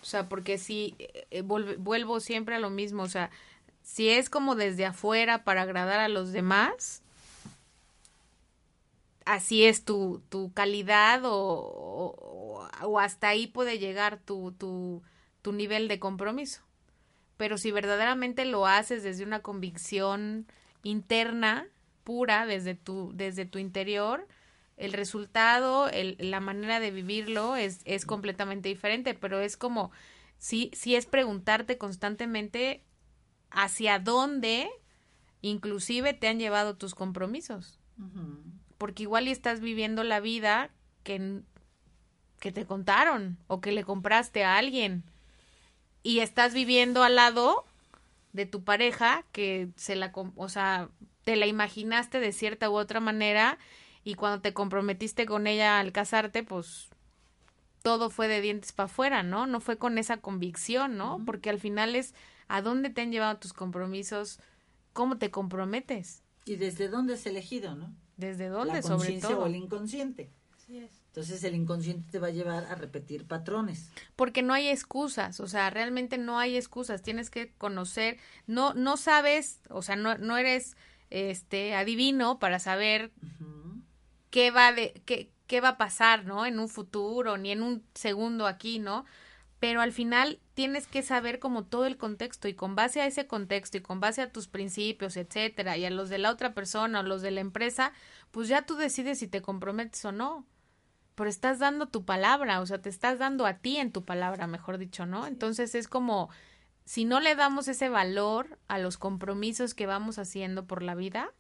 O sea, porque si eh, volve- vuelvo siempre a lo mismo, o sea, si es como desde afuera para agradar a los demás, así es tu, tu calidad o, o- hasta ahí puede llegar tu, tu, tu nivel de compromiso. Pero si verdaderamente lo haces desde una convicción interna, pura, desde tu, desde tu interior, el resultado, el, la manera de vivirlo es, es completamente diferente, pero es como, sí, sí es preguntarte constantemente hacia dónde inclusive te han llevado tus compromisos, porque igual y estás viviendo la vida que, que te contaron o que le compraste a alguien y estás viviendo al lado de tu pareja que se la, o sea, te la imaginaste de cierta u otra manera y cuando te comprometiste con ella al casarte, pues todo fue de dientes para afuera, ¿no? No fue con esa convicción, ¿no? Porque al final es a dónde te han llevado tus compromisos, cómo te comprometes, ¿Y desde dónde es elegido, no? Desde La dónde sobre conciencia todo. o el inconsciente. Entonces el inconsciente te va a llevar a repetir patrones. porque no hay excusas, o sea, realmente no hay excusas, tienes que conocer, no no sabes, o sea, no no eres este adivino para saber qué va de qué qué va a pasar, ¿no? En un futuro ni en un segundo aquí, ¿no? Pero al final tienes que saber como todo el contexto y con base a ese contexto y con base a tus principios, etcétera, y a los de la otra persona o los de la empresa, pues ya tú decides si te comprometes o no. Pero estás dando tu palabra, o sea, te estás dando a ti en tu palabra, mejor dicho, ¿no? Entonces es como si no le damos ese valor a los compromisos que vamos haciendo por la vida,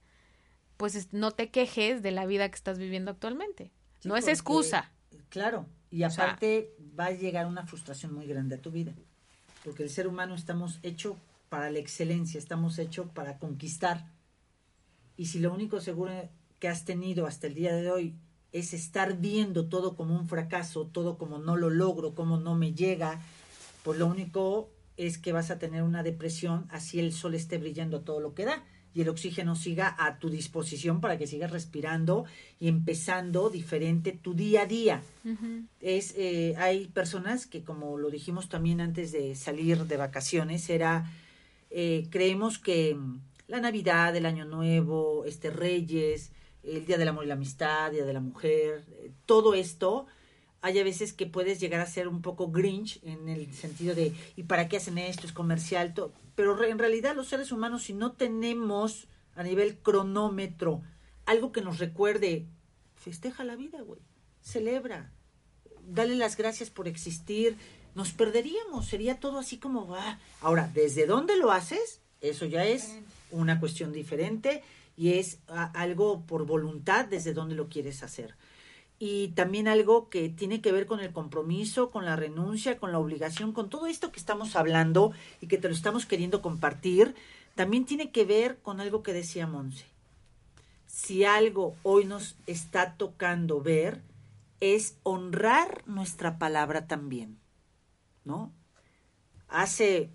pues es- no te quejes de la vida que estás viviendo actualmente. Sí, no es excusa. Claro, y O sea- aparte va a llegar una frustración muy grande a tu vida, porque el ser humano estamos hecho para la excelencia, estamos hechos para conquistar. Y si lo único seguro que has tenido hasta el día de hoy es estar viendo todo como un fracaso, todo como no lo logro, como no me llega, pues lo único es que vas a tener una depresión así el sol esté brillando a todo lo que da y el oxígeno siga a tu disposición para que sigas respirando y empezando diferente tu día a día. Es, eh, hay personas que, como lo dijimos también antes de salir de vacaciones, era, eh, creemos que mm, la Navidad, el Año Nuevo, este Reyes, el Día del Amor y la Amistad, Día de la Mujer, eh, todo esto, hay a veces que puedes llegar a ser un poco grinch en el sentido de, ¿y para qué hacen esto? Es comercial, todo. pero re- en realidad los seres humanos, si no tenemos a nivel cronómetro algo que nos recuerde, festeja la vida, güey, celebra, dale las gracias por existir, nos perderíamos, sería todo así como, ah. ahora, ¿desde dónde lo haces? Eso ya es una cuestión diferente y es algo por voluntad desde dónde lo quieres hacer. Y también algo que tiene que ver con el compromiso, con la renuncia, con la obligación, con todo esto que estamos hablando y que te lo estamos queriendo compartir, también tiene que ver con algo que decía Monse. Si algo hoy nos está tocando ver es honrar nuestra palabra también, ¿no? Hace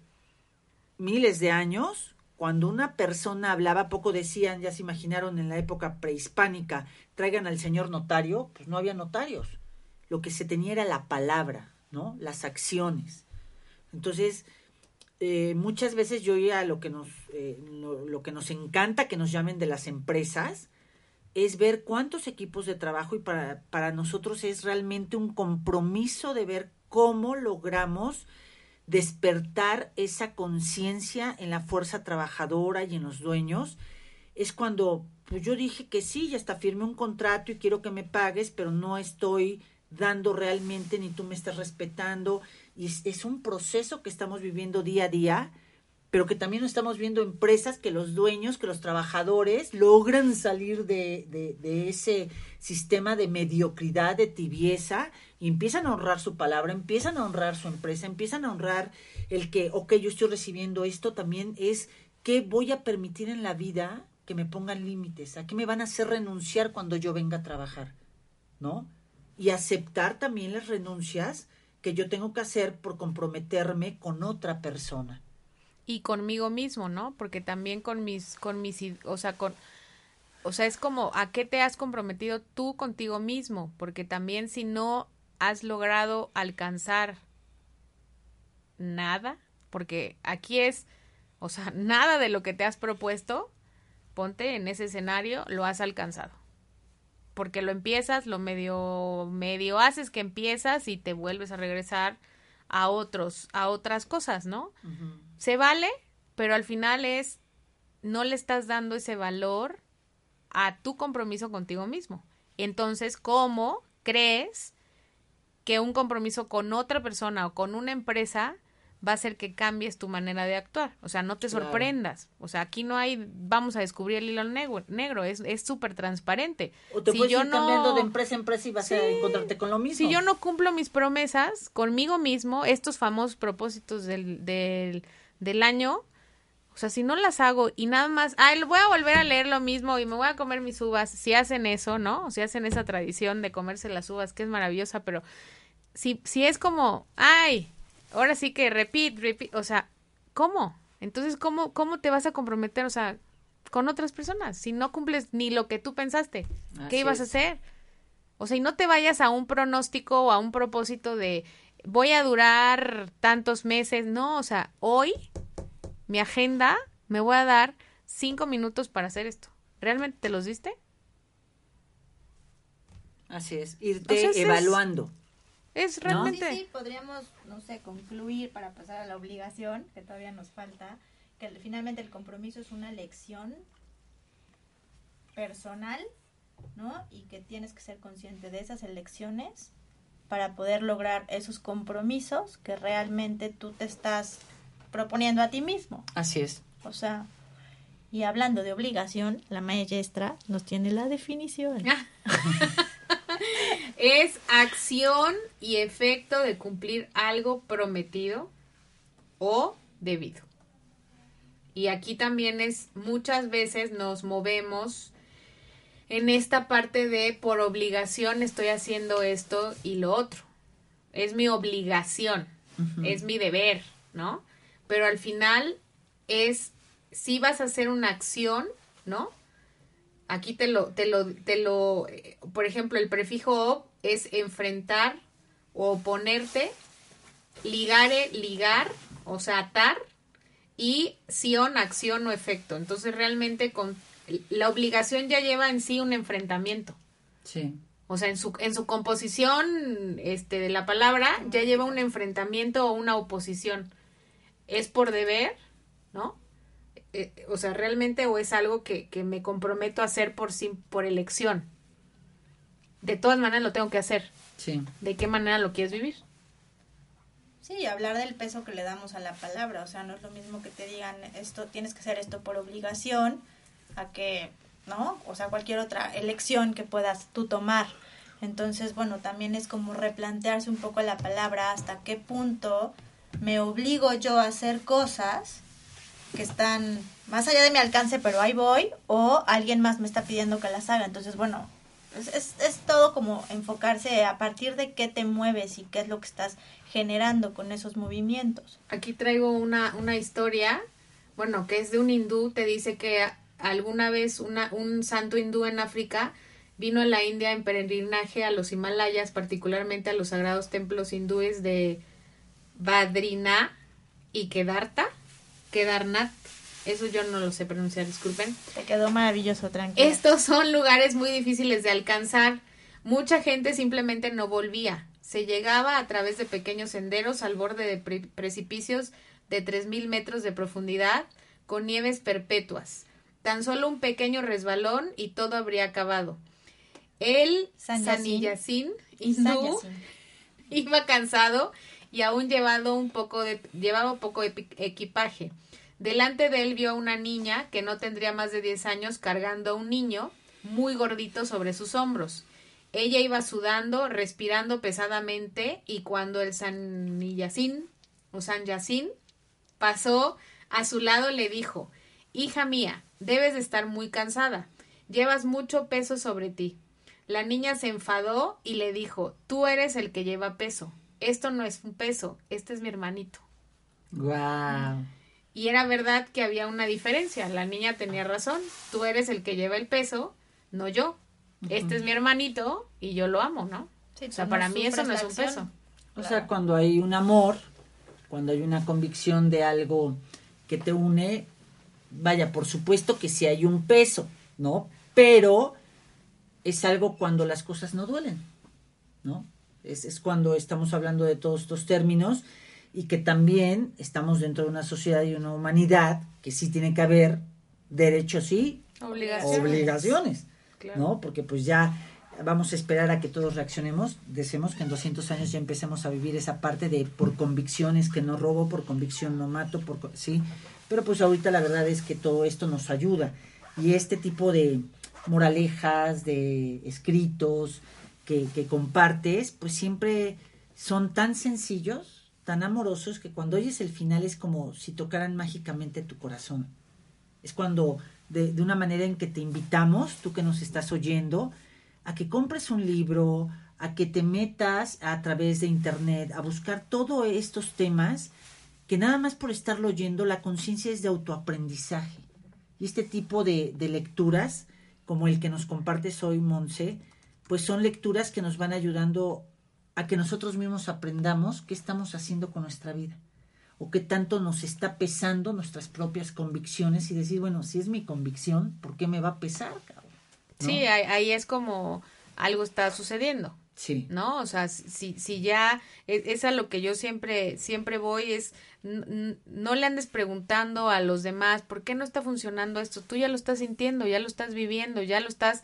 miles de años, cuando una persona hablaba, poco decían, ya se imaginaron en la época prehispánica, traigan al señor notario, pues no había notarios. Lo que se tenía era la palabra, ¿no? Las acciones. Entonces, eh, muchas veces yo ya lo que nos eh, lo, lo que nos encanta que nos llamen de las empresas es ver cuántos equipos de trabajo y para, para nosotros es realmente un compromiso de ver cómo logramos despertar esa conciencia en la fuerza trabajadora y en los dueños. Es cuando pues yo dije que sí, ya hasta firmé un contrato y quiero que me pagues, pero no estoy dando realmente ni tú me estás respetando. Y es, es un proceso que estamos viviendo día a día, pero que también estamos viendo empresas que los dueños, que los trabajadores logran salir de, ese sistema de mediocridad, de tibieza, y empiezan a honrar su palabra, empiezan a honrar su empresa, empiezan a honrar el que, ok, yo estoy recibiendo esto, también es que voy a permitir en la vida que me pongan límites, a qué me van a hacer renunciar cuando yo venga a trabajar, ¿no? Y aceptar también las renuncias que yo tengo que hacer por comprometerme con otra persona. Y conmigo mismo, ¿no? Porque también con mis, con mis, o sea, con, o sea, es como, ¿a qué te has comprometido tú contigo mismo? Porque también si no has logrado alcanzar nada, porque aquí es, o sea, nada de lo que te has propuesto, ponte en ese escenario, lo has alcanzado. Porque lo empiezas, lo medio, medio haces que empiezas y te vuelves a regresar a otros, a otras cosas, ¿no? Se vale, pero al final es no le estás dando ese valor a tu compromiso contigo mismo. Entonces, ¿cómo crees que un compromiso con otra persona o con una empresa va a hacer que cambies tu manera de actuar? O sea, no te Claro. sorprendas. O sea, aquí no hay, vamos a descubrir el hilo negro, negro es es súper transparente. O te Si puedes yo ir no- cambiando de empresa a empresa y vas a encontrarte con lo mismo. si yo no cumplo mis promesas conmigo mismo, estos famosos propósitos del, del, del año, O sea, si no las hago y nada más, ay, voy a volver a leer lo mismo y me voy a comer mis uvas, si hacen eso, ¿no? O si hacen esa tradición de comerse las uvas, que es maravillosa, pero si, si es como, ay, ahora sí que repeat, repeat, o sea, ¿cómo? Entonces, ¿cómo, ¿cómo te vas a comprometer, o sea, con otras personas? Si no cumples ni lo que tú pensaste, Así ¿qué ibas a hacer? O sea, y no te vayas a un pronóstico o a un propósito de voy a durar tantos meses. No, o sea, hoy mi agenda me voy a dar cinco minutos para hacer esto. ¿Realmente te los diste? Así es, irte O sea, ese es- evaluando. Es Sí, realmente. sí, podríamos, no sé, concluir para pasar a la obligación, que todavía nos falta, que finalmente el compromiso es una lección personal, ¿no? Y que tienes que ser consciente de esas elecciones para poder lograr esos compromisos que realmente tú te estás proponiendo a ti mismo. Así es. O sea, y hablando de obligación, la maestra nos tiene la definición. Es acción y efecto de cumplir algo prometido o debido. Y aquí también es, muchas veces nos movemos en esta parte de por obligación estoy haciendo esto y lo otro. Es mi obligación, es mi deber, ¿no? Pero al final es, si vas a hacer una acción, ¿no? Aquí te lo, te lo, te lo, eh, por ejemplo, el prefijo op es enfrentar o oponerte, ligare, ligar, o sea, atar, y sion, acción o efecto. Entonces realmente con la obligación ya lleva en sí un enfrentamiento. Sí. O sea, en su, en su composición este, de la palabra ya lleva un enfrentamiento o una oposición. Es por deber, ¿no? Eh, o sea, realmente o es algo que, que me comprometo a hacer por, por elección. De todas maneras lo tengo que hacer. Sí. ¿De qué manera lo quieres vivir? Sí, hablar del peso que le damos a la palabra, o sea, no es lo mismo que te digan esto, tienes que hacer esto por obligación, a que, ¿no? O sea, cualquier otra elección que puedas tú tomar. Entonces, bueno, también es como replantearse un poco la palabra, hasta qué punto me obligo yo a hacer cosas que están más allá de mi alcance, pero ahí voy, o alguien más me está pidiendo que las haga. Entonces, bueno, es, es, es todo como enfocarse a partir de qué te mueves y qué es lo que estás generando con esos movimientos. Aquí traigo una, una historia, bueno, que es de un hindú, te dice que alguna vez una, un santo hindú en África vino a la India en peregrinaje a los Himalayas, particularmente a los sagrados templos hindúes de Badrinath y Kedarta, Kedarnath, eso yo no lo sé pronunciar, disculpen. Te quedó maravilloso, tranquilo. Estos son lugares muy difíciles de alcanzar. Mucha gente simplemente no volvía. Se llegaba a través de pequeños senderos al borde de pre- precipicios de 3.000 metros de profundidad con nieves perpetuas. Tan solo un pequeño resbalón y todo habría acabado. El San Saniyacin hindú iba cansado y aún llevado un poco de, llevaba poco de equipaje. Delante de él vio a una niña que no tendría más de 10 años cargando a un niño muy gordito sobre sus hombros. Ella iba sudando, respirando pesadamente y cuando el San Yacín o San Yacín pasó a su lado le dijo, Hija mía, debes de estar muy cansada. Llevas mucho peso sobre ti. La niña se enfadó y le dijo, Tú eres el que lleva peso. Esto no es un peso, este es mi hermanito. Wow. Y era verdad que había una diferencia. La niña tenía razón. Tú eres el que lleva el peso, no yo. Este es mi hermanito y yo lo amo, ¿no? Sí, o sea, para mí eso no es un peso. O sea, cuando hay un amor, cuando hay una convicción de algo que te une, vaya, por supuesto que sí hay un peso, ¿no? Pero es algo cuando las cosas no duelen, ¿no? Es, es cuando estamos hablando de todos estos términos y que también estamos dentro de una sociedad y una humanidad que sí tiene que haber derechos y Obligaciones. obligaciones, Claro. ¿no? Porque pues ya vamos a esperar a que todos reaccionemos, deseemos que en 200 años ya empecemos a vivir esa parte de por convicciones que no robo, por convicción no mato, por sí, pero pues ahorita la verdad es que todo esto nos ayuda y este tipo de moralejas, de escritos que, compartes, pues siempre son tan sencillos tan amorosos que cuando oyes el final es como si tocaran mágicamente tu corazón. Es cuando, de, de una manera en que te invitamos, tú que nos estás oyendo, a que compres un libro, a que te metas a través de internet a buscar todos estos temas que nada más por estarlo oyendo la conciencia es de autoaprendizaje. Y este tipo de, lecturas, como el que nos compartes hoy, Monse, pues son lecturas que nos van ayudando a que nosotros mismos aprendamos qué estamos haciendo con nuestra vida o qué tanto nos está pesando nuestras propias convicciones y decir, bueno, si es mi convicción, ¿por qué me va a pesar? Sí, ahí es como algo está sucediendo. Sí. ¿no? O sea, si, si ya es, es a lo que yo siempre, siempre voy, es no le andes preguntando a los demás, ¿por qué no está funcionando esto? Tú ya lo estás sintiendo, ya lo estás viviendo, ya lo estás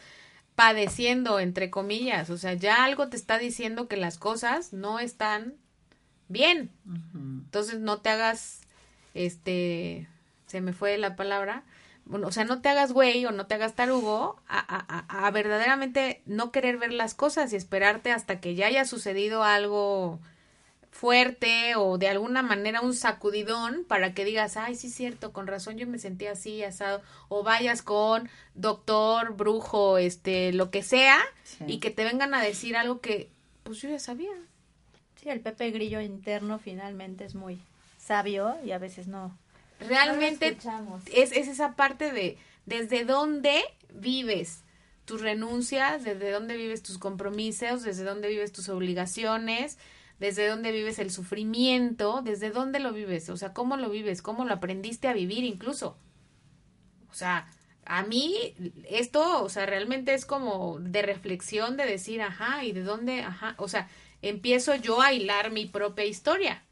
padeciendo, entre comillas, o sea, ya algo te está diciendo que las cosas no están bien. Entonces no te hagas, este, se me fue la palabra, bueno, o sea, no te hagas güey o no te hagas tarugo a, a, a, a verdaderamente no querer ver las cosas y esperarte hasta que ya haya sucedido algo fuerte o de alguna manera un sacudidón para que digas, ay, sí es cierto, con razón yo me sentía así, asado, o vayas con doctor, brujo, este, lo que sea, Sí. y que te vengan a decir algo que, pues yo ya sabía. Sí, el Pepe Grillo interno finalmente es muy sabio y a veces no. Realmente No es, es esa parte de desde dónde vives tus renuncias, desde dónde vives tus compromisos, desde dónde vives tus obligaciones, desde dónde vives el sufrimiento, desde dónde lo vives, o sea, cómo lo vives, cómo lo aprendiste a vivir incluso. O sea, a mí esto, o sea, realmente es como de reflexión de decir, ajá, y de dónde, ajá, o sea, empiezo yo a hilar mi propia historia.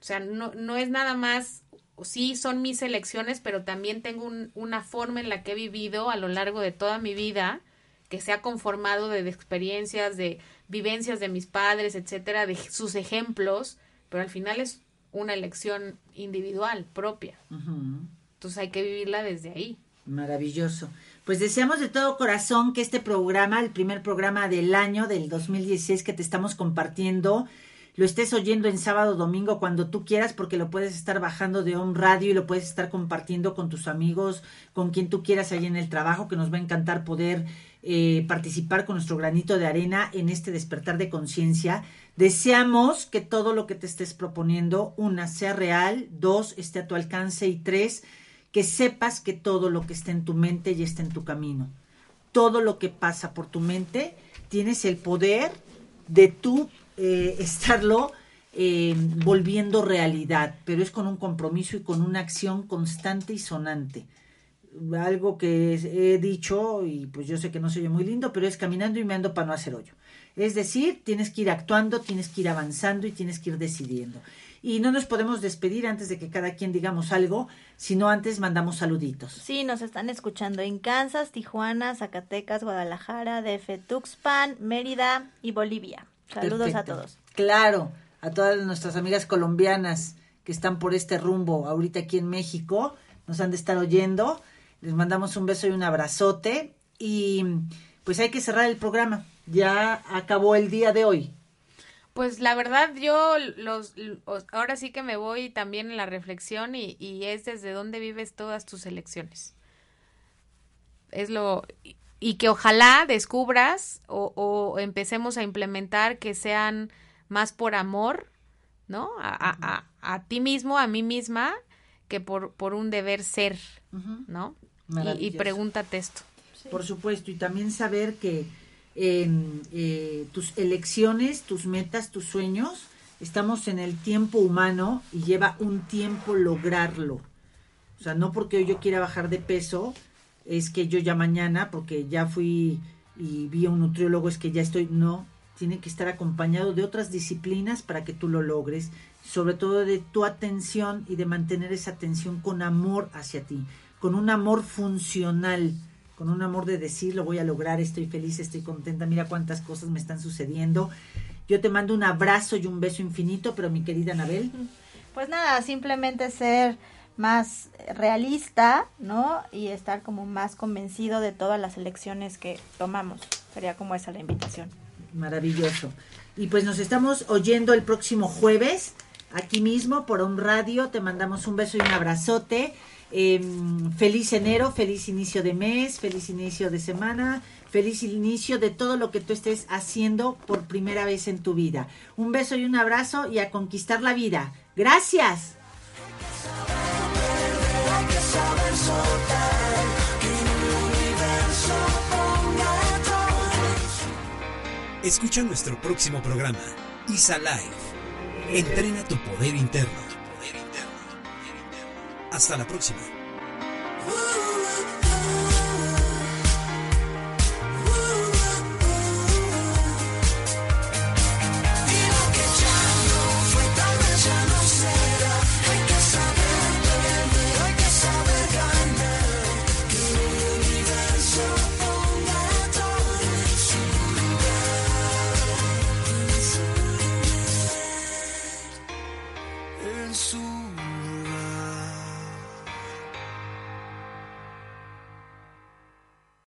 O sea, no, no es nada más, sí son mis elecciones, pero también tengo un- una forma en la que he vivido a lo largo de toda mi vida, que se ha conformado de, de experiencias, de vivencias de mis padres, etcétera, de sus ejemplos, pero al final es una elección individual, propia. Ujú. Entonces hay que vivirla desde ahí. Maravilloso. Pues deseamos de todo corazón que este programa, el primer programa del año del 2016 que te estamos compartiendo, lo estés oyendo en sábado, domingo, cuando tú quieras, porque lo puedes estar bajando de un radio y lo puedes estar compartiendo con tus amigos, con quien tú quieras ahí en el trabajo, que nos va a encantar poder eh, participar con nuestro granito de arena en este despertar de conciencia. Deseamos que todo lo que te estés proponiendo, una, sea real, dos, esté a tu alcance y tres, que sepas que todo lo que está en tu mente ya está en tu camino. Todo lo que pasa por tu mente, tienes el poder de tú eh, estarlo eh, volviendo realidad, pero es con un compromiso y con una acción constante y sonante. Algo que he dicho, y pues yo sé que no se oye muy lindo, pero es caminando y me ando para no hacer hoyo. Es decir, tienes que ir actuando, tienes que ir avanzando y tienes que ir decidiendo. Y no nos podemos despedir antes de que cada quien digamos algo, sino antes mandamos saluditos. Sí, nos están escuchando en Kansas, Tijuana, Zacatecas, Guadalajara, DF, Tuxpan, Mérida y Bolivia. Saludos a todos. Claro, a todas nuestras amigas colombianas que están por este rumbo ahorita aquí en México, nos han de estar oyendo. Les mandamos un beso y un abrazote. Y pues hay que cerrar el programa. Ya acabó el día de hoy. Pues la verdad yo los, los- ahora sí que me voy también en la reflexión y, y es desde dónde vives todas tus elecciones. Es lo y- que ojalá descubras o, o empecemos a implementar que sean más por amor, ¿no? A, a, a, a ti mismo, a mí misma, que por, por un deber ser, ¿no? Y, pregúntate esto. Por supuesto, y también saber que en eh, tus elecciones, tus metas, tus sueños, estamos en el tiempo humano y lleva un tiempo lograrlo. O sea, no porque hoy yo quiera bajar de peso, es que yo ya mañana, porque ya fui y vi a un nutriólogo, es que ya estoy. No, tiene que estar acompañado de otras disciplinas para que tú lo logres, sobre todo de tu atención y de mantener esa atención con amor hacia ti, con un amor funcional, con un amor de decir, lo voy a lograr, estoy feliz, estoy contenta, mira cuántas cosas me están sucediendo. Yo te mando un abrazo y un beso infinito, pero mi querida Anabel, Pues nada, simplemente ser más realista, ¿no? Y estar como más convencido de todas las elecciones que tomamos. Sería como esa la invitación. Maravilloso. Y pues nos estamos oyendo el próximo jueves, aquí mismo, por un radio. Te mandamos un beso y un abrazote. Em, feliz enero, feliz inicio de mes, feliz inicio de semana, feliz inicio de todo lo que tú estés haciendo por primera vez en tu vida. Un beso y un abrazo y a conquistar la vida. Gracias. Escucha nuestro próximo programa, ISA Live. Entrena tu poder interno. Hasta la próxima.